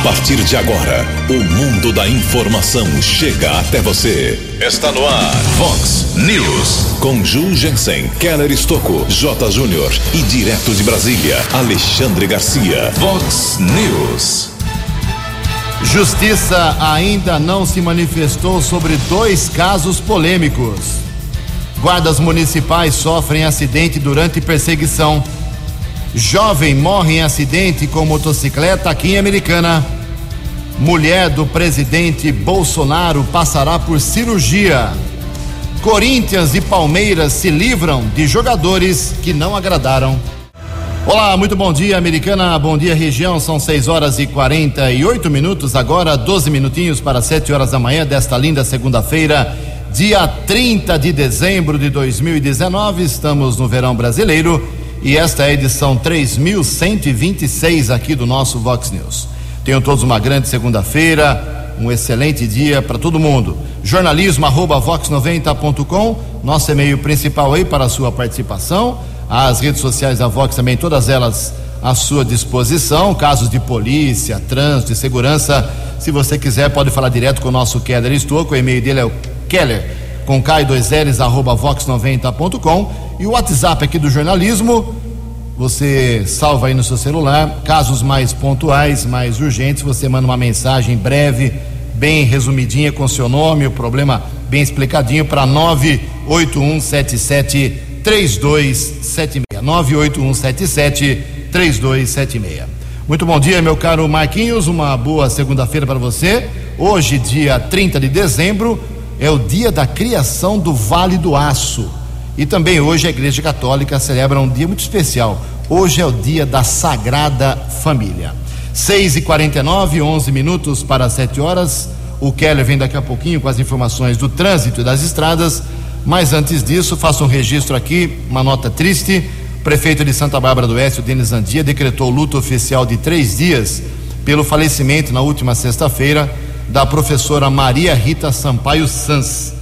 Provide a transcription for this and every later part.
A partir de agora, o mundo da informação chega até você. Está no ar, Fox News. Com Ju Jensen, Keller Estocco, J. Júnior e direto de Brasília, Alexandre Garcia. Fox News. Justiça ainda não se manifestou sobre dois casos polêmicos. Guardas municipais sofrem acidente durante perseguição. Jovem morre em acidente com motocicleta aqui em Americana. Mulher do presidente Bolsonaro passará por cirurgia. Corinthians e Palmeiras se livram de jogadores que não agradaram. Olá, muito bom dia, Americana. Bom dia, região. São 6 horas e 48 minutos, agora 12 minutinhos para 7 horas da manhã desta linda segunda-feira, dia 30 de dezembro de 2019. Estamos no verão brasileiro e esta é a edição 3126 aqui do nosso Vox News. Tenham todos uma grande segunda-feira, um excelente dia para todo mundo. Jornalismo arroba vox90.com, nosso e-mail principal aí para a sua participação. As redes sociais da Vox também, todas elas à sua disposição. Casos de polícia, trânsito segurança. Se você quiser, pode falar direto com o nosso Keller Estouco. O e-mail dele é o Keller com K2Ls arroba vox90.com. E o WhatsApp aqui do jornalismo, você salva aí no seu celular. Casos mais pontuais, mais urgentes, você manda uma mensagem breve, bem resumidinha com seu nome, o problema bem explicadinho para 98177 3276. 98177 3276. Muito bom dia, meu caro Marquinhos. Uma boa segunda-feira para você. Hoje, dia 30 de dezembro, é o dia da criação do Vale do Aço. E também hoje a Igreja Católica celebra um dia muito especial. Hoje é o dia da Sagrada Família. 6 e 49 11 minutos para 7 horas. O Keller vem daqui a pouquinho com as informações do trânsito e das estradas. Mas antes disso, faço um registro aqui, uma nota triste. O prefeito de Santa Bárbara do Oeste, Denis Andia, decretou luto oficial de três dias pelo falecimento na última sexta-feira da professora Maria Rita Sampaio Sans.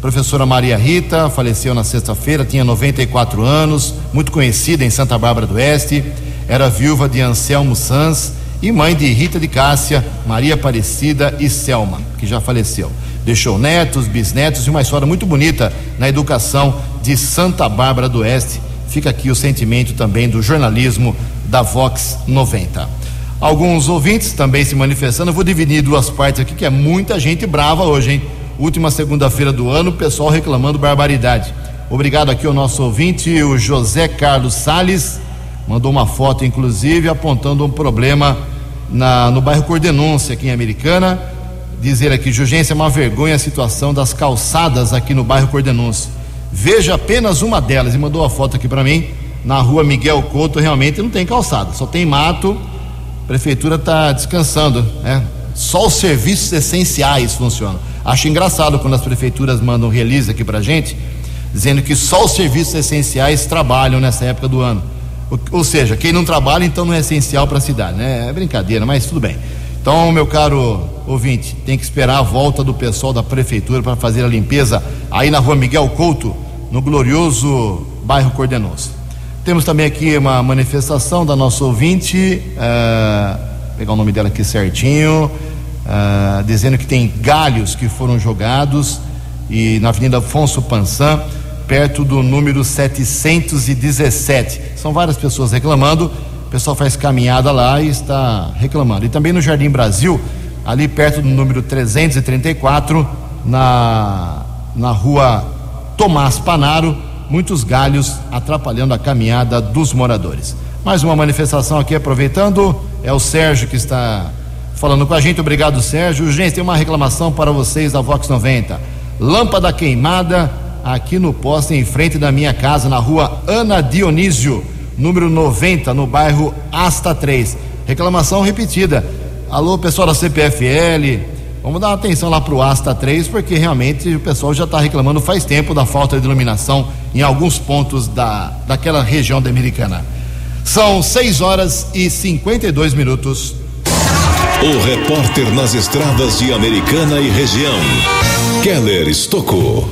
Professora Maria Rita faleceu na sexta-feira, tinha 94 anos, muito conhecida em Santa Bárbara do Oeste, era viúva de Anselmo Sans e mãe de Rita de Cássia, Maria Aparecida e Selma, que já faleceu. Deixou netos, bisnetos e uma história muito bonita na educação de Santa Bárbara do Oeste. Fica aqui o sentimento também do jornalismo da Vox 90. Alguns ouvintes também se manifestando. Eu vou dividir duas partes aqui, que é muita gente brava hoje, hein? Última segunda-feira do ano, o pessoal reclamando barbaridade. Obrigado aqui ao nosso ouvinte, o José Carlos Sales, mandou uma foto, inclusive, apontando um problema na, no bairro Cordenúncia, aqui em Americana. Dizer aqui, Jurgência, é uma vergonha a situação das calçadas aqui no bairro Cordenúncia. Veja apenas uma delas, e mandou a foto aqui para mim, na rua Miguel Couto, realmente não tem calçada, só tem mato. A prefeitura está descansando, né? Só os serviços essenciais funcionam. Acho engraçado quando as prefeituras mandam release aqui pra gente, dizendo que só os serviços essenciais trabalham nessa época do ano. Ou, ou seja, quem não trabalha então não é essencial para a cidade, né? É brincadeira, mas tudo bem. Então, meu caro ouvinte, tem que esperar a volta do pessoal da prefeitura para fazer a limpeza aí na rua Miguel Couto, no glorioso bairro Cordenoso. Temos também aqui uma manifestação da nossa ouvinte, uh, pegar o nome dela aqui certinho, uh, dizendo que tem galhos que foram jogados e na Avenida Afonso Pansan, perto do número 717. São várias pessoas reclamando. O pessoal faz caminhada lá e está reclamando. E também no Jardim Brasil, ali perto do número 334, na, na rua Tomás Panaro, muitos galhos atrapalhando a caminhada dos moradores. Mais uma manifestação aqui, aproveitando, é o Sérgio que está falando com a gente. Obrigado, Sérgio. Gente, tem uma reclamação para vocês da Vox 90. Lâmpada queimada aqui no poste em frente da minha casa, na rua Ana Dionísio, número 90, no bairro Asta 3. Reclamação repetida. Alô, pessoal da CPFL, vamos dar atenção lá para o Asta 3, porque realmente o pessoal já está reclamando faz tempo da falta de iluminação em alguns pontos da, daquela região da Americana. São 6 horas e 52 minutos. O repórter nas estradas de Americana e região, Keller Estocou.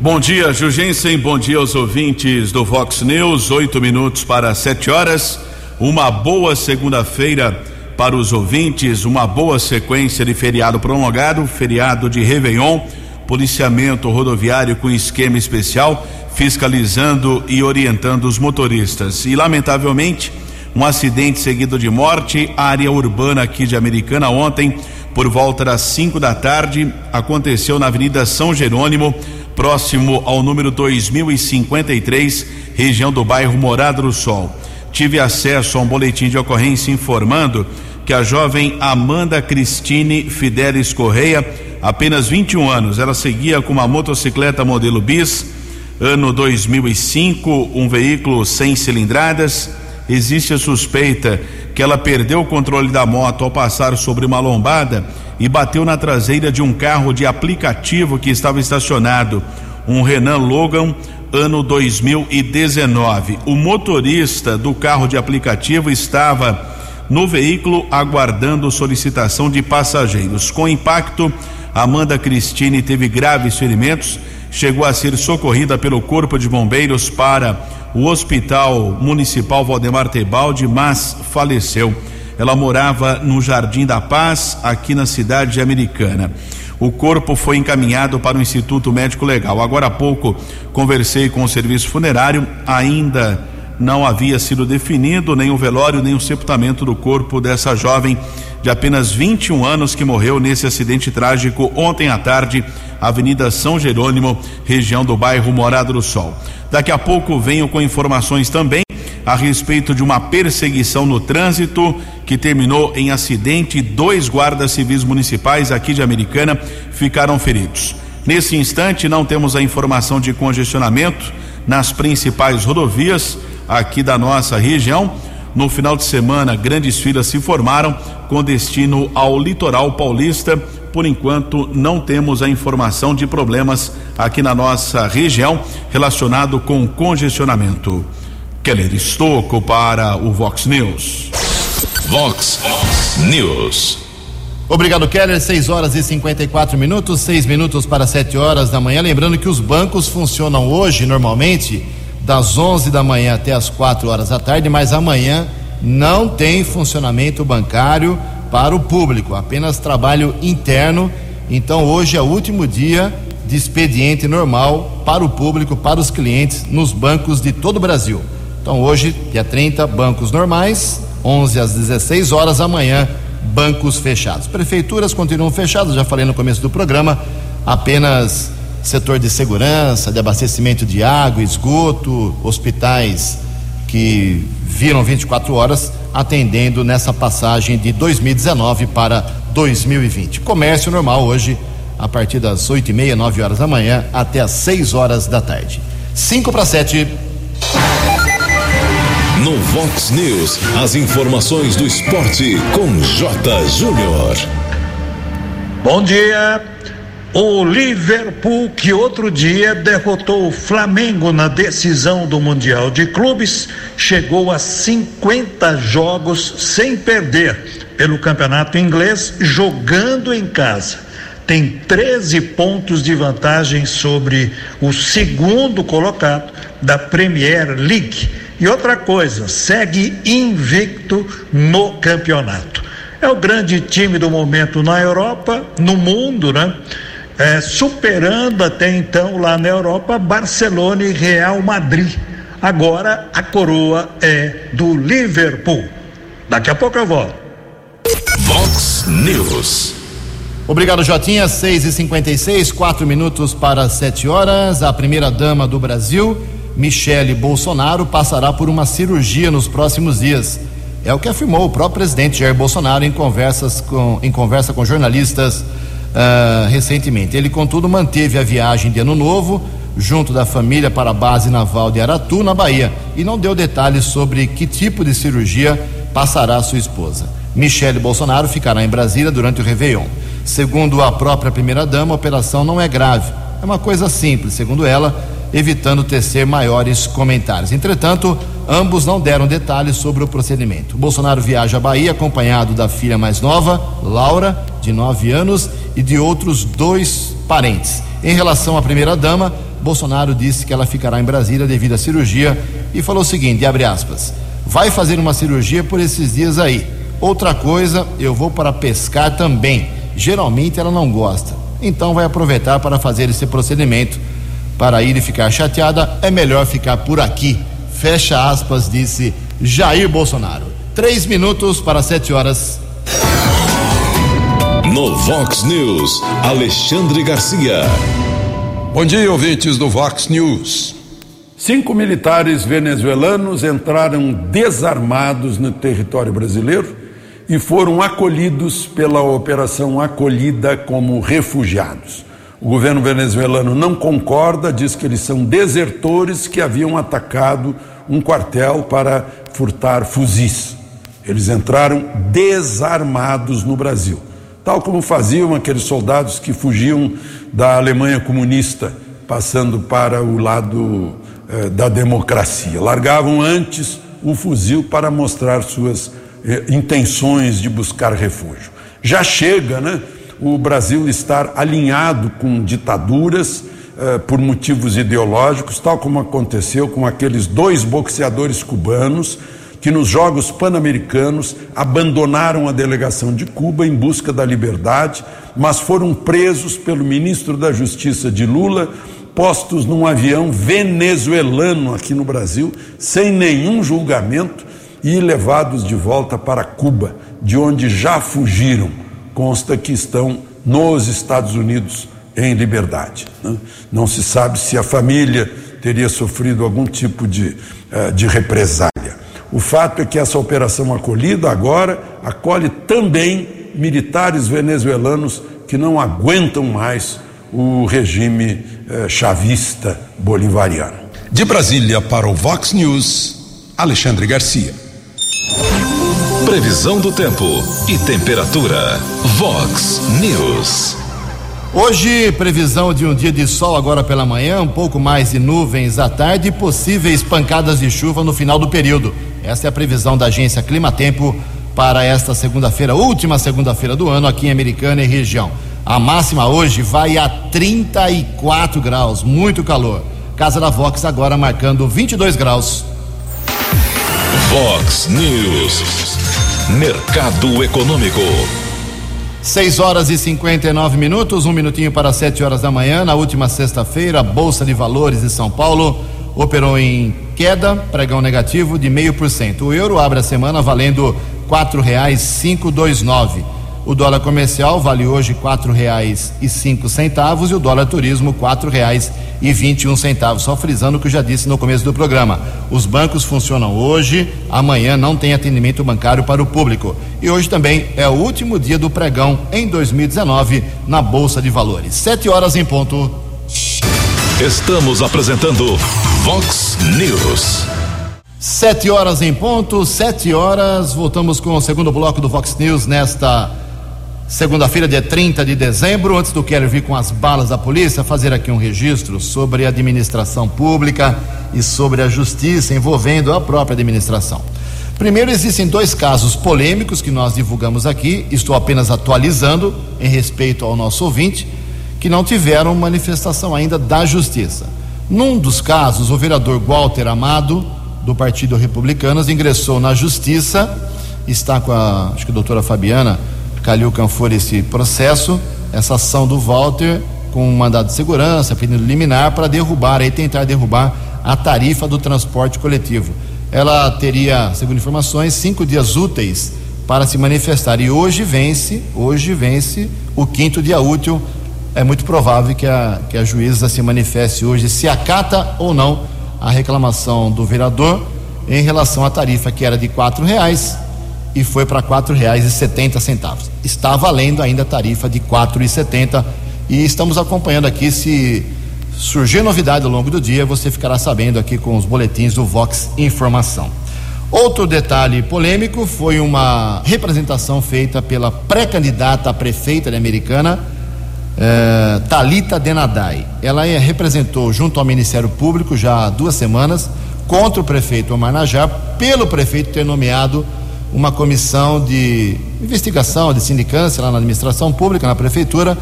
Bom dia, Jugensen. Bom dia aos ouvintes do Vox News. Oito minutos para sete horas. Uma boa segunda-feira para os ouvintes, uma boa sequência de feriado prolongado, feriado de Réveillon, policiamento rodoviário com esquema especial, fiscalizando e orientando os motoristas. E, lamentavelmente, um acidente seguido de morte, área urbana aqui de Americana ontem, por volta das 5 da tarde, aconteceu na Avenida São Jerônimo, próximo ao número 2053, região do bairro Morada do Sol. Tive acesso a um boletim de ocorrência informando que a jovem Amanda Cristine Fidelis Correia, apenas 21 anos, ela seguia com uma motocicleta modelo bis, ano 2005, um veículo sem cilindradas. Existe a suspeita que ela perdeu o controle da moto ao passar sobre uma lombada e bateu na traseira de um carro de aplicativo que estava estacionado, um Renault Logan ano 2019. O motorista do carro de aplicativo estava no veículo aguardando solicitação de passageiros. Com impacto, Amanda Cristine teve graves ferimentos, chegou a ser socorrida pelo Corpo de Bombeiros para o Hospital Municipal Valdemar Tebaldi, mas faleceu. Ela morava no Jardim da Paz, aqui na cidade americana. O corpo foi encaminhado para o Instituto Médico Legal. Agora há pouco conversei com o serviço funerário, ainda não havia sido definido nem o velório nem o sepultamento do corpo dessa jovem de apenas 21 anos que morreu nesse acidente trágico ontem à tarde, Avenida São Jerônimo, região do bairro Morado do Sol. Daqui a pouco venho com informações também a respeito de uma perseguição no trânsito que terminou em acidente. Dois guardas civis municipais aqui de Americana ficaram feridos. Nesse instante, não temos a informação de congestionamento nas principais rodovias aqui da nossa região. No final de semana, grandes filas se formaram com destino ao litoral paulista. Por enquanto, não temos a informação de problemas aqui na nossa região relacionado com congestionamento. Keller Estocco para o Vox News. Vox News. Obrigado, Keller. 6 horas e 54 minutos, 6 minutos para 7 horas da manhã. Lembrando que os bancos funcionam hoje, normalmente das 11 da manhã até as 4 horas da tarde, mas amanhã não tem funcionamento bancário para o público, apenas trabalho interno. Então hoje é o último dia de expediente normal para o público, para os clientes nos bancos de todo o Brasil. Então hoje, dia 30, bancos normais, 11 às 16 horas, amanhã bancos fechados. Prefeituras continuam fechadas, já falei no começo do programa, apenas setor de segurança, de abastecimento de água, esgoto, hospitais que viram 24 horas atendendo nessa passagem de 2019 para 2020. Comércio normal hoje, a partir das 8 e meia, 9 horas da manhã, até as 6 horas da tarde. 5 para 7. No Vox News, as informações do esporte com J. Júnior. Bom dia. O Liverpool, que outro dia derrotou o Flamengo na decisão do Mundial de Clubes, chegou a 50 jogos sem perder pelo campeonato inglês, jogando em casa. Tem 13 pontos de vantagem sobre o segundo colocado da Premier League. E outra coisa, segue invicto no campeonato. É o grande time do momento na Europa, no mundo, né? é, superando até então lá na Europa Barcelona e Real Madrid. Agora a coroa é do Liverpool. Daqui a pouco eu volto. Vox News. Obrigado, Jotinha. 6 e 56 quatro minutos para 7 horas. A primeira dama do Brasil, Michele Bolsonaro, passará por uma cirurgia nos próximos dias. É o que afirmou o próprio presidente Jair Bolsonaro em, conversas com, em conversa com jornalistas uh, recentemente. Ele, contudo, manteve a viagem de Ano Novo junto da família para a base naval de Aratu, na Bahia, e não deu detalhes sobre que tipo de cirurgia passará sua esposa. Michele Bolsonaro ficará em Brasília durante o Réveillon. Segundo a própria primeira-dama, a operação não é grave. É uma coisa simples, segundo ela, evitando tecer maiores comentários. Entretanto, ambos não deram detalhes sobre o procedimento. Bolsonaro viaja à Bahia acompanhado da filha mais nova, Laura, de 9 anos, e de outros dois parentes. Em relação à primeira-dama, Bolsonaro disse que ela ficará em Brasília devido à cirurgia e falou o seguinte: aspas, vai fazer uma cirurgia por esses dias aí. Outra coisa, eu vou para pescar também. Geralmente ela não gosta. Então vai aproveitar para fazer esse procedimento. Para ir e ficar chateada, é melhor ficar por aqui. Fecha aspas, disse Jair Bolsonaro. Três minutos para sete horas. No Vox News, Alexandre Garcia. Bom dia, ouvintes do Vox News. Cinco militares venezuelanos entraram desarmados no território brasileiro e foram acolhidos pela Operação Acolhida como refugiados. O governo venezuelano não concorda, diz que eles são desertores que haviam atacado um quartel para furtar fuzis. Eles entraram desarmados no Brasil, tal como faziam aqueles soldados que fugiam da Alemanha comunista, passando para o lado eh, da democracia. Largavam antes o fuzil para mostrar suas eh, intenções de buscar refúgio. Já chega, né? O Brasil estar alinhado com ditaduras eh, por motivos ideológicos, tal como aconteceu com aqueles dois boxeadores cubanos que nos Jogos Pan-Americanos abandonaram a delegação de Cuba em busca da liberdade, mas foram presos pelo ministro da Justiça de Lula, postos num avião venezuelano aqui no Brasil, sem nenhum julgamento e levados de volta para Cuba, de onde já fugiram. Consta que estão nos Estados Unidos em liberdade. Né? Não se sabe se a família teria sofrido algum tipo de, uh, de represália. O fato é que essa operação acolhida agora acolhe também militares venezuelanos que não aguentam mais o regime uh, chavista bolivariano. De Brasília para o Vox News, Alexandre Garcia. Previsão do tempo e temperatura. Vox News. Hoje, previsão de um dia de sol agora pela manhã, um pouco mais de nuvens à tarde e possíveis pancadas de chuva no final do período. Essa é a previsão da agência Climatempo para esta segunda-feira, última segunda-feira do ano aqui em Americana e região. A máxima hoje vai a 34 graus, muito calor. Casa da Vox agora marcando 22 graus. Vox News. Mercado Econômico. 6 horas e 59 minutos, um minutinho para 7 horas da manhã. Na última sexta-feira, a Bolsa de Valores de São Paulo operou em queda, pregão negativo de meio por cento. O euro abre a semana valendo dois nove. O dólar comercial vale hoje quatro reais e cinco centavos e o dólar turismo quatro reais e vinte e um centavos. Só frisando o que eu já disse no começo do programa. Os bancos funcionam hoje, amanhã não tem atendimento bancário para o público. E hoje também é o último dia do pregão em 2019 na Bolsa de Valores. Sete horas em ponto. Estamos apresentando Vox News. Sete horas em ponto, sete horas. Voltamos com o segundo bloco do Vox News nesta segunda-feira, dia 30 de dezembro. Antes do Keller vir com as balas da polícia, fazer aqui um registro sobre a administração pública e sobre a justiça envolvendo a própria administração. Primeiro, existem dois casos polêmicos que nós divulgamos aqui, estou apenas atualizando em respeito ao nosso ouvinte, que não tiveram manifestação ainda da justiça. Num dos casos, o vereador Walter Amado, do Partido Republicanos, ingressou na justiça, está com a, acho que a doutora Fabiana Calil Canfor esse processo, essa ação do Walter com um mandado de segurança, pedindo liminar para derrubar, aí tentar derrubar a tarifa do transporte coletivo. Ela teria, segundo informações, cinco dias úteis para se manifestar e hoje vence, hoje vence o quinto dia útil. É muito provável que a, que a juíza se manifeste hoje se acata ou não a reclamação do vereador em relação à tarifa que era de quatro reais e foi para setenta centavos. Está valendo ainda a tarifa de e setenta e estamos acompanhando aqui se surgir novidade ao longo do dia, você ficará sabendo aqui com os boletins do Vox Informação. Outro detalhe polêmico foi uma representação feita pela pré-candidata a prefeita de Americana, eh, Talita Denadai. Ela representou junto ao Ministério Público já há duas semanas contra o prefeito Omar Najar pelo prefeito ter nomeado uma comissão de investigação, de sindicância lá na administração pública, na prefeitura,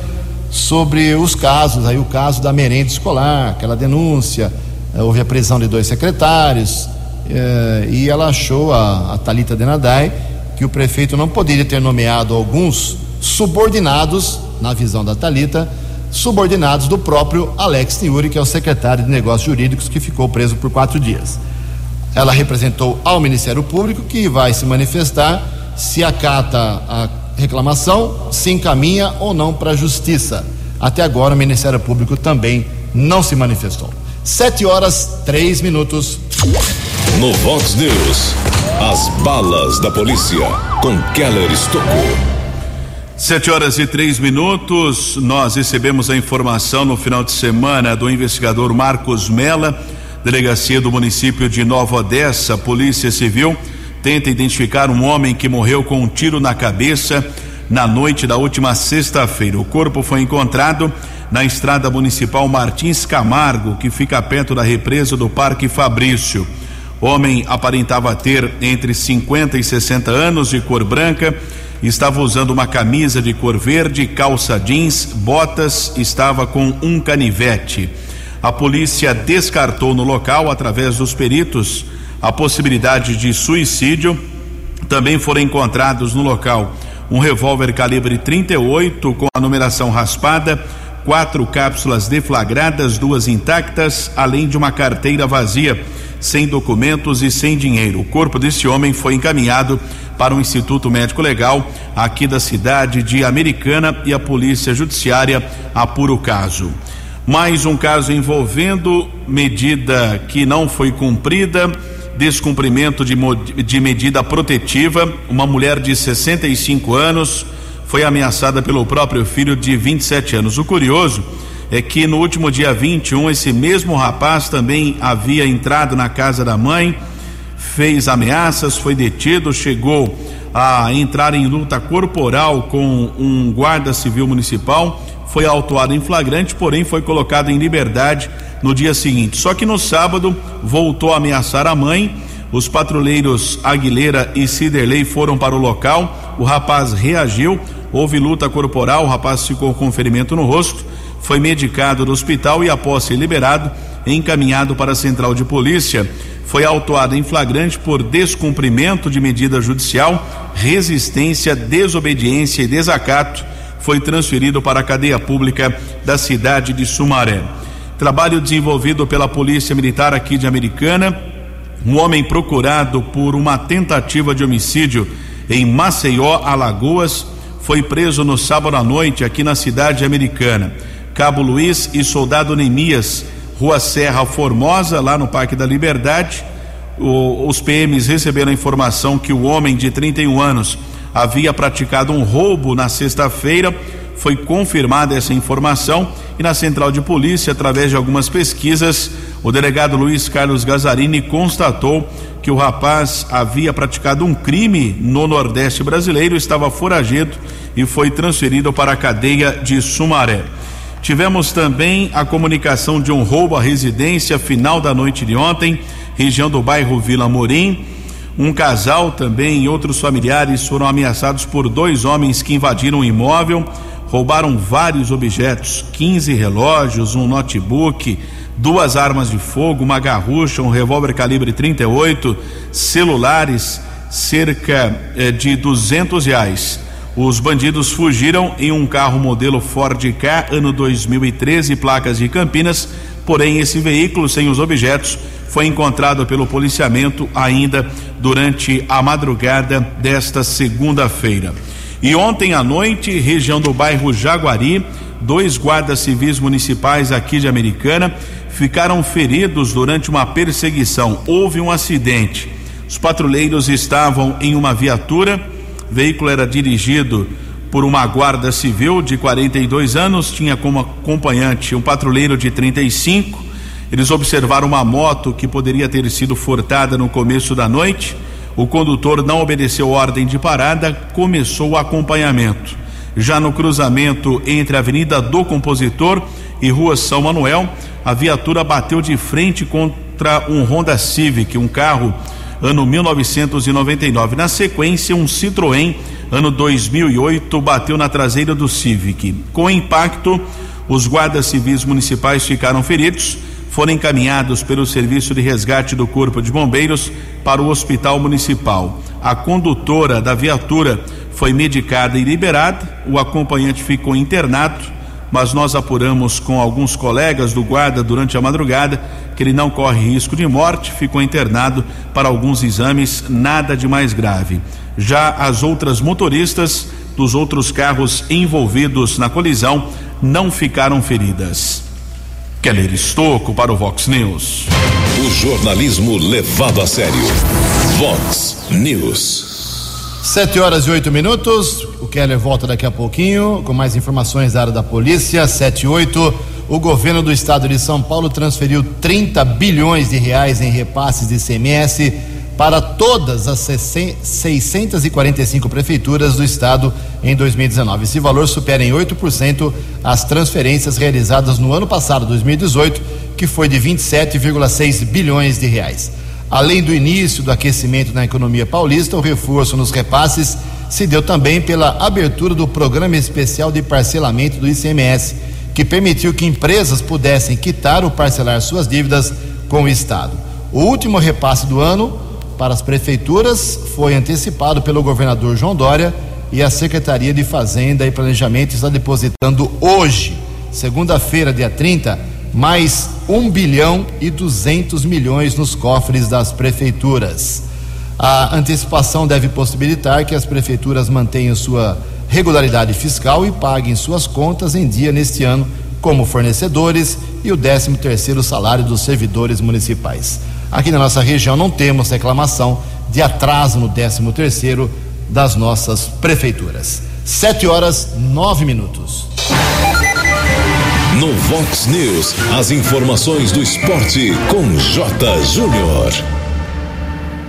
sobre os casos, aí o caso da merenda escolar, aquela denúncia, eh, houve a prisão de dois secretários, eh, e ela achou, a, a Thalita Denadai, que o prefeito não poderia ter nomeado alguns subordinados, na visão da Talita, subordinados do próprio Alex Niuri, que é o secretário de Negócios Jurídicos, que ficou preso por quatro dias. Ela representou ao Ministério Público, que vai se manifestar se acata a reclamação, se encaminha ou não para a Justiça. Até agora, o Ministério Público também não se manifestou. Sete horas, três minutos. No Vox News, as balas da polícia com Keller Estocou. Sete horas e três minutos, nós recebemos a informação no final de semana do investigador Marcos Mela, delegacia do município de Nova Odessa, Polícia Civil, tenta identificar um homem que morreu com um tiro na cabeça na noite da última sexta-feira. O corpo foi encontrado na estrada municipal Martins Camargo, que fica perto da represa do Parque Fabrício. O homem aparentava ter entre 50 e 60 anos, de cor branca estava usando uma camisa de cor verde, calça jeans, botas, estava com um canivete. A polícia descartou no local, através dos peritos, a possibilidade de suicídio. Também foram encontrados no local um revólver calibre 38 com a numeração raspada, quatro cápsulas deflagradas, duas intactas, além de uma carteira vazia, sem documentos e sem dinheiro. O corpo desse homem foi encaminhado para o Instituto Médico Legal aqui da cidade de Americana e a Polícia Judiciária apura o caso. Mais um caso envolvendo medida que não foi cumprida, descumprimento de, de medida protetiva. Uma mulher de 65 anos foi ameaçada pelo próprio filho de 27 anos. O curioso é que no último dia 21, esse mesmo rapaz também havia entrado na casa da mãe fez ameaças, foi detido, chegou a entrar em luta corporal com um guarda civil municipal, foi autuado em flagrante, porém foi colocado em liberdade no dia seguinte. Só que no sábado voltou a ameaçar a mãe. Os patrulheiros Aguilera e Ciderley foram para o local. O rapaz reagiu, houve luta corporal, o rapaz ficou com ferimento no rosto, foi medicado no hospital e após ser liberado, encaminhado para a central de polícia foi autuado em flagrante por descumprimento de medida judicial, resistência, desobediência e desacato. Foi transferido para a cadeia pública da cidade de Sumaré. Trabalho desenvolvido pela Polícia Militar aqui de Americana. Um homem procurado por uma tentativa de homicídio em Maceió, Alagoas, foi preso no sábado à noite aqui na cidade americana. Cabo Luiz e soldado Neemias Rua Serra Formosa, lá no Parque da Liberdade. O, os PMs receberam a informação que o homem de 31 anos havia praticado um roubo na sexta-feira. Foi confirmada essa informação e na central de polícia, através de algumas pesquisas, o delegado Luiz Carlos Gazarini constatou que o rapaz havia praticado um crime no Nordeste brasileiro, estava foragido e foi transferido para a cadeia de Sumaré. Tivemos também a comunicação de um roubo à residência final da noite de ontem, região do bairro Vila Morim. Um casal também e outros familiares foram ameaçados por dois homens que invadiram o imóvel, roubaram vários objetos: 15 relógios, um notebook, duas armas de fogo, uma garrucha, um revólver calibre 38, celulares, cerca eh, de 200 reais. Os bandidos fugiram em um carro modelo Ford K, ano 2013, placas de Campinas. Porém, esse veículo sem os objetos foi encontrado pelo policiamento ainda durante a madrugada desta segunda-feira. E ontem à noite, região do bairro Jaguari, dois guardas civis municipais aqui de Americana ficaram feridos durante uma perseguição. Houve um acidente. Os patrulheiros estavam em uma viatura o veículo era dirigido por uma guarda civil de 42 anos, tinha como acompanhante um patrulheiro de 35. Eles observaram uma moto que poderia ter sido furtada no começo da noite. O condutor não obedeceu ordem de parada, começou o acompanhamento. Já no cruzamento entre a Avenida do Compositor e Rua São Manuel, a viatura bateu de frente contra um Honda Civic, um carro ano 1999. Na sequência, um Citroën, ano 2008, bateu na traseira do Civic. Com o impacto, os guardas civis municipais ficaram feridos. foram encaminhados pelo Serviço de Resgate do Corpo de Bombeiros para o Hospital Municipal. A condutora da viatura foi medicada e liberada, o acompanhante ficou internado, mas nós apuramos com alguns colegas do guarda durante a madrugada que ele não corre risco de morte, ficou internado para alguns exames, nada de mais grave. Já as outras motoristas dos outros carros envolvidos na colisão não ficaram feridas. Keller Estocco para o Vox News. O jornalismo levado a sério. Vox News. Sete horas e oito minutos. O Keller volta daqui a pouquinho com mais informações da área da polícia. Sete e oito. O governo do estado de São Paulo transferiu 30 bilhões de reais em repasses de CMS para todas as 645 prefeituras do estado em 2019. Esse valor supera em 8% as transferências realizadas no ano passado, 2018, que foi de 27,6 bilhões de reais. Além do início do aquecimento na economia paulista, o reforço nos repasses se deu também pela abertura do Programa Especial de Parcelamento do ICMS, que permitiu que empresas pudessem quitar ou parcelar suas dívidas com o Estado. O último repasse do ano para as prefeituras foi antecipado pelo governador João Dória e a Secretaria de Fazenda e Planejamento está depositando hoje, segunda-feira, dia 30, mais 1 bilhão e 200 milhões nos cofres das prefeituras. A antecipação deve possibilitar que as prefeituras mantenham sua regularidade fiscal e paguem suas contas em dia neste ano, como fornecedores e o 13 terceiro salário dos servidores municipais. Aqui na nossa região não temos reclamação de atraso no 13 terceiro das nossas prefeituras. Sete horas nove minutos. No Vox News, as informações do esporte com J. Júnior.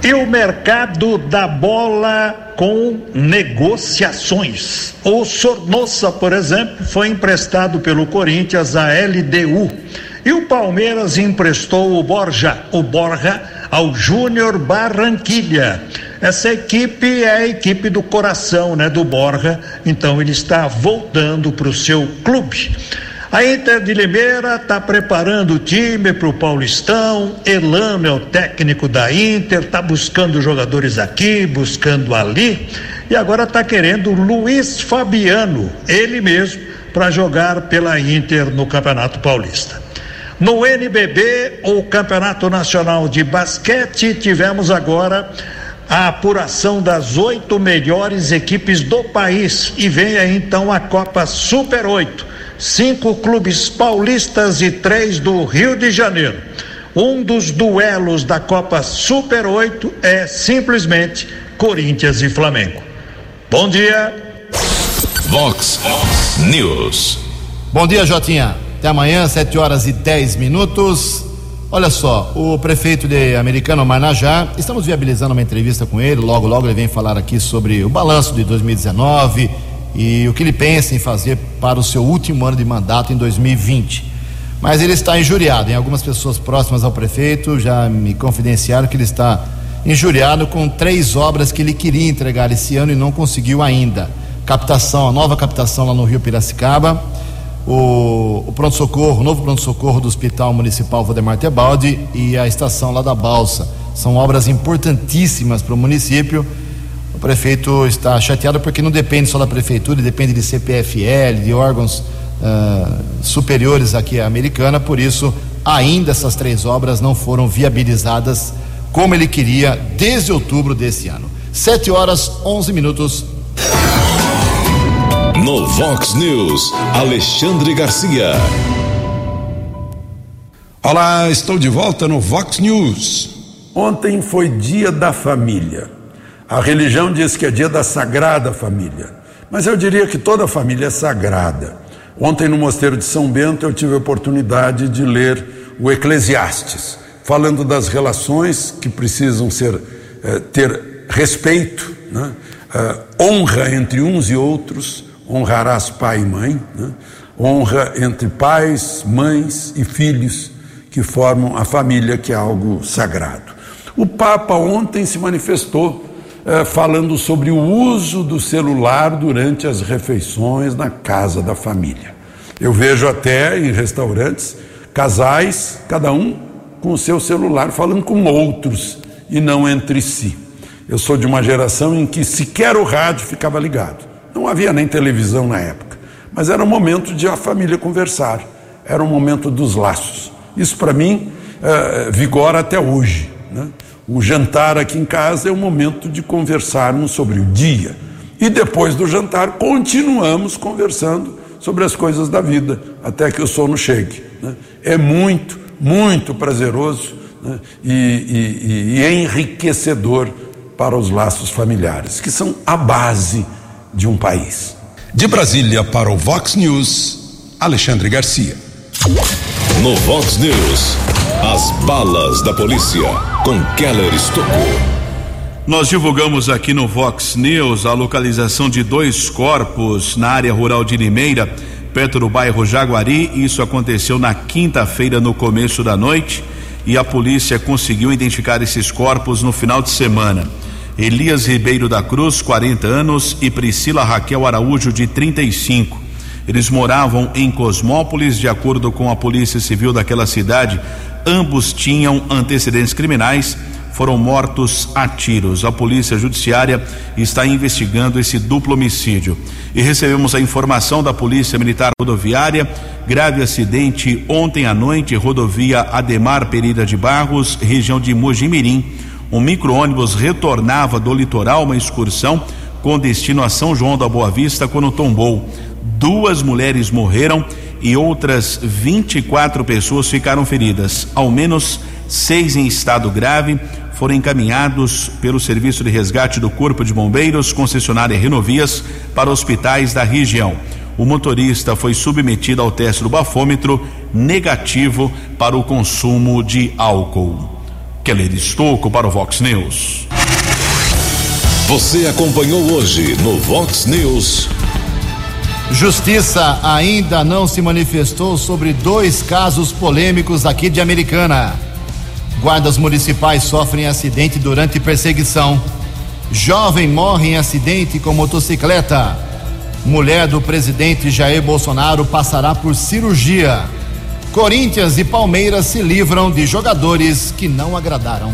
E o mercado da bola com negociações. O Sornossa, por exemplo, foi emprestado pelo Corinthians à LDU. E o Palmeiras emprestou o Borja, o Borja, ao Júnior Barranquilha. Essa equipe é a equipe do coração, né, do Borja. Então ele está voltando para o seu clube. A Inter de Limeira está preparando o time para o Paulistão. Elano é o técnico da Inter, está buscando jogadores aqui, buscando ali. E agora está querendo Luiz Fabiano, ele mesmo, para jogar pela Inter no Campeonato Paulista. No NBB, o Campeonato Nacional de Basquete, tivemos agora a apuração das oito melhores equipes do país e vem aí então a Copa Super 8. Cinco clubes paulistas e três do Rio de Janeiro. Um dos duelos da Copa Super 8 é simplesmente Corinthians e Flamengo. Bom dia. Vox News. Bom dia, Jotinha. Até amanhã, 7 horas e 10 minutos. Olha só, o prefeito de Americano Marnajá, estamos viabilizando uma entrevista com ele, logo logo ele vem falar aqui sobre o balanço de 2019 e o que ele pensa em fazer para o seu último ano de mandato em 2020. Mas ele está injuriado, em algumas pessoas próximas ao prefeito já me confidenciaram que ele está injuriado com três obras que ele queria entregar esse ano e não conseguiu ainda. Captação, a nova captação lá no Rio Piracicaba, o, o pronto-socorro, o novo pronto-socorro do Hospital Municipal Valdemar Tebaldi e a estação lá da Balsa. São obras importantíssimas para o município. O prefeito está chateado porque não depende só da prefeitura, depende de CPFL, de órgãos uh, superiores aqui à americana, por isso ainda essas três obras não foram viabilizadas como ele queria desde outubro desse ano. Sete horas, onze minutos. No Vox News, Alexandre Garcia. Olá, estou de volta no Vox News. Ontem foi dia da família. A religião diz que é dia da sagrada família, mas eu diria que toda família é sagrada. Ontem no Mosteiro de São Bento eu tive a oportunidade de ler o Eclesiastes, falando das relações que precisam ser eh, ter respeito, né? eh, honra entre uns e outros, honrarás pai e mãe, né? honra entre pais, mães e filhos que formam a família, que é algo sagrado. O Papa ontem se manifestou falando sobre o uso do celular durante as refeições na casa da família. Eu vejo até em restaurantes casais, cada um com o seu celular, falando com outros e não entre si. Eu sou de uma geração em que sequer o rádio ficava ligado. Não havia nem televisão na época, mas era um momento de a família conversar, era um momento dos laços. Isso para mim é, vigora até hoje. Né? O jantar aqui em casa é o momento de conversarmos sobre o dia. E depois do jantar, continuamos conversando sobre as coisas da vida, até que o sono chegue. Né? É muito, muito prazeroso né? e, e, e enriquecedor para os laços familiares, que são a base de um país. De Brasília para o Vox News, Alexandre Garcia. No Vox News, as balas da polícia com Keller Estocou. Nós divulgamos aqui no Vox News a localização de dois corpos na área rural de Limeira, perto do bairro Jaguari. Isso aconteceu na quinta-feira, no começo da noite, e a polícia conseguiu identificar esses corpos no final de semana. Elias Ribeiro da Cruz, 40 anos, e Priscila Raquel Araújo, de 35. Eles moravam em Cosmópolis, de acordo com a Polícia Civil daquela cidade. Ambos tinham antecedentes criminais foram mortos a tiros. A Polícia Judiciária está investigando esse duplo homicídio. E recebemos a informação da Polícia Militar Rodoviária: grave acidente ontem à noite, rodovia Ademar Pereira de Barros, região de Mojimirim. Um micro-ônibus retornava do litoral uma excursão com destino a São João da Boa Vista quando tombou. Duas mulheres morreram e outras 24 pessoas ficaram feridas, ao menos seis em estado grave foram encaminhados pelo Serviço de Resgate do Corpo de Bombeiros, concessionária Renovias, para hospitais da região. O motorista foi submetido ao teste do bafômetro negativo para o consumo de álcool. Keller Estocco para o Vox News. Você acompanhou hoje no Vox News. Justiça ainda não se manifestou sobre dois casos polêmicos aqui de Americana. Guardas municipais sofrem acidente durante perseguição. Jovem morre em acidente com motocicleta. Mulher do presidente Jair Bolsonaro passará por cirurgia. Corinthians e Palmeiras se livram de jogadores que não agradaram.